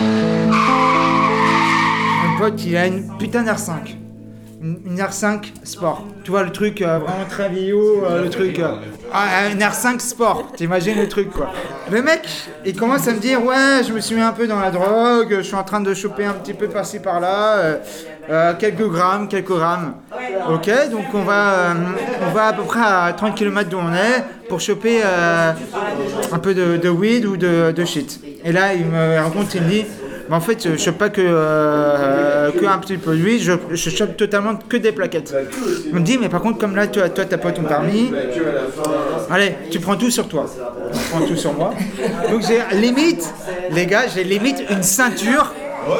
Mon pote, il a une putain d'R5. Une, une R5 Sport. Tu vois le truc euh, vraiment très vieillot, euh, le truc. euh, ah, une R5 Sport, t'imagines le truc quoi. Le mec, il commence à me dire Ouais, je me suis mis un peu dans la drogue, je suis en train de choper un petit peu par-ci par-là, euh, euh, quelques grammes, quelques grammes. Ok, donc on va, euh, on va à peu près à 30 km d'où on est pour choper euh, un peu de, de weed ou de, de shit. Et là, il me raconte, il me dit mais en fait, je chope pas que, euh, que un petit peu weed, je, je chope totalement que des plaquettes. Il me dit, mais par contre, comme là, toi, toi t'as pas ton permis, allez, tu prends tout sur toi. Tu prends tout sur moi. Donc j'ai limite, les gars, j'ai limite une ceinture,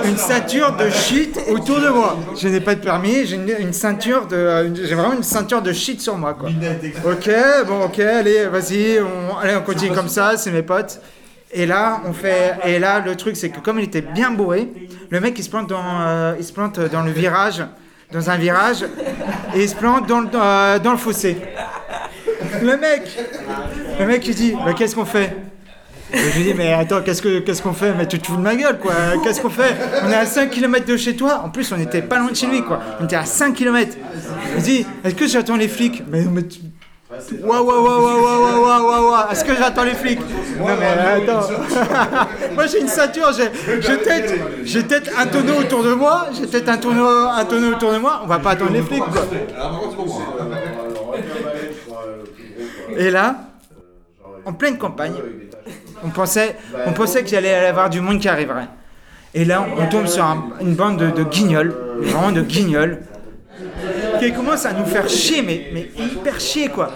une ceinture de shit autour de moi. Je n'ai pas de permis, j'ai une, une ceinture de, j'ai vraiment une ceinture de shit sur moi, quoi. Ok, bon, ok, allez, vas-y, on, allez, on continue comme ça, c'est mes potes. Et là, on fait. Et là, le truc, c'est que comme il était bien bourré, le mec il se plante dans, euh, il se plante dans le virage, dans un virage, et il se plante dans le, euh, dans le fossé. Le mec, le mec il dit, bah, qu'est-ce qu'on fait? Je lui dis, mais attends, qu'est-ce que qu'est-ce qu'on fait? Mais tu te fous de ma gueule, quoi. Qu'est-ce qu'on fait? On est à 5 km de chez toi. En plus, on était pas loin de chez lui, quoi. On était à 5 km. Il dit, est-ce que j'attends les flics? Mais, mais Waouh, waouh, waouh, waouh, waouh, waouh, waouh, waouh, est-ce que j'attends les flics Non mais attends. moi j'ai une ceinture, j'ai j'ai peut-être j'ai peut-être un tonneau autour de moi, j'ai peut-être un tonneau, un tonneau autour de moi, on va pas attendre les flics quoi. Et là, en pleine campagne, on pensait, on pensait qu'il allait y avoir du monde qui arriverait. Et là, on tombe sur un- une bande de, de guignols, vraiment de guignols, qui commence à nous faire chier, mais, mais hyper chier quoi.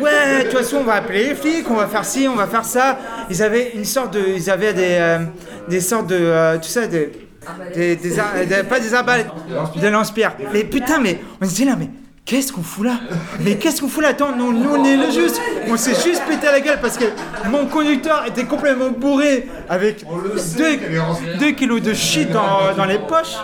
Ouais, de toute façon, on va appeler les flics, on va faire ci, on va faire ça. Ils avaient une sorte de. Ils avaient des, euh, des sortes de. euh, tu sais, des. Des, des des- pas des arbalètes, des lance-pierres. Mais putain, mais on se dit là, mais qu'est-ce qu'on fout là? Mais qu'est-ce qu'on fout là Attends, nous, nous on est le juste. On s'est juste pété à la gueule parce que mon conducteur était complètement bourré avec 2 kilos de shit dans, dans les poches.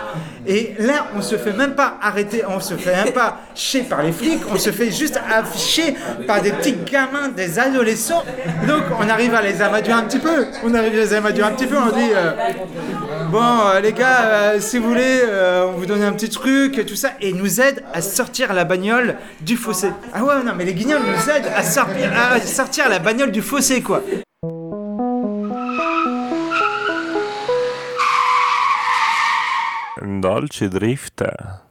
Et là, on se fait même pas arrêter, on se fait même pas chier par les flics, on se fait juste afficher par des petits gamins, des adolescents. Donc, on arrive à les amadurer un petit peu. On arrive à les amadurer un petit peu, on dit. euh, Bon, euh, les gars, euh, si vous voulez, on vous donne un petit truc, tout ça, et ils nous aident à sortir la bagnole du fossé. Ah ouais, non, mais les guignols nous aident à sortir la bagnole du fossé, quoi. Dolci Drifter.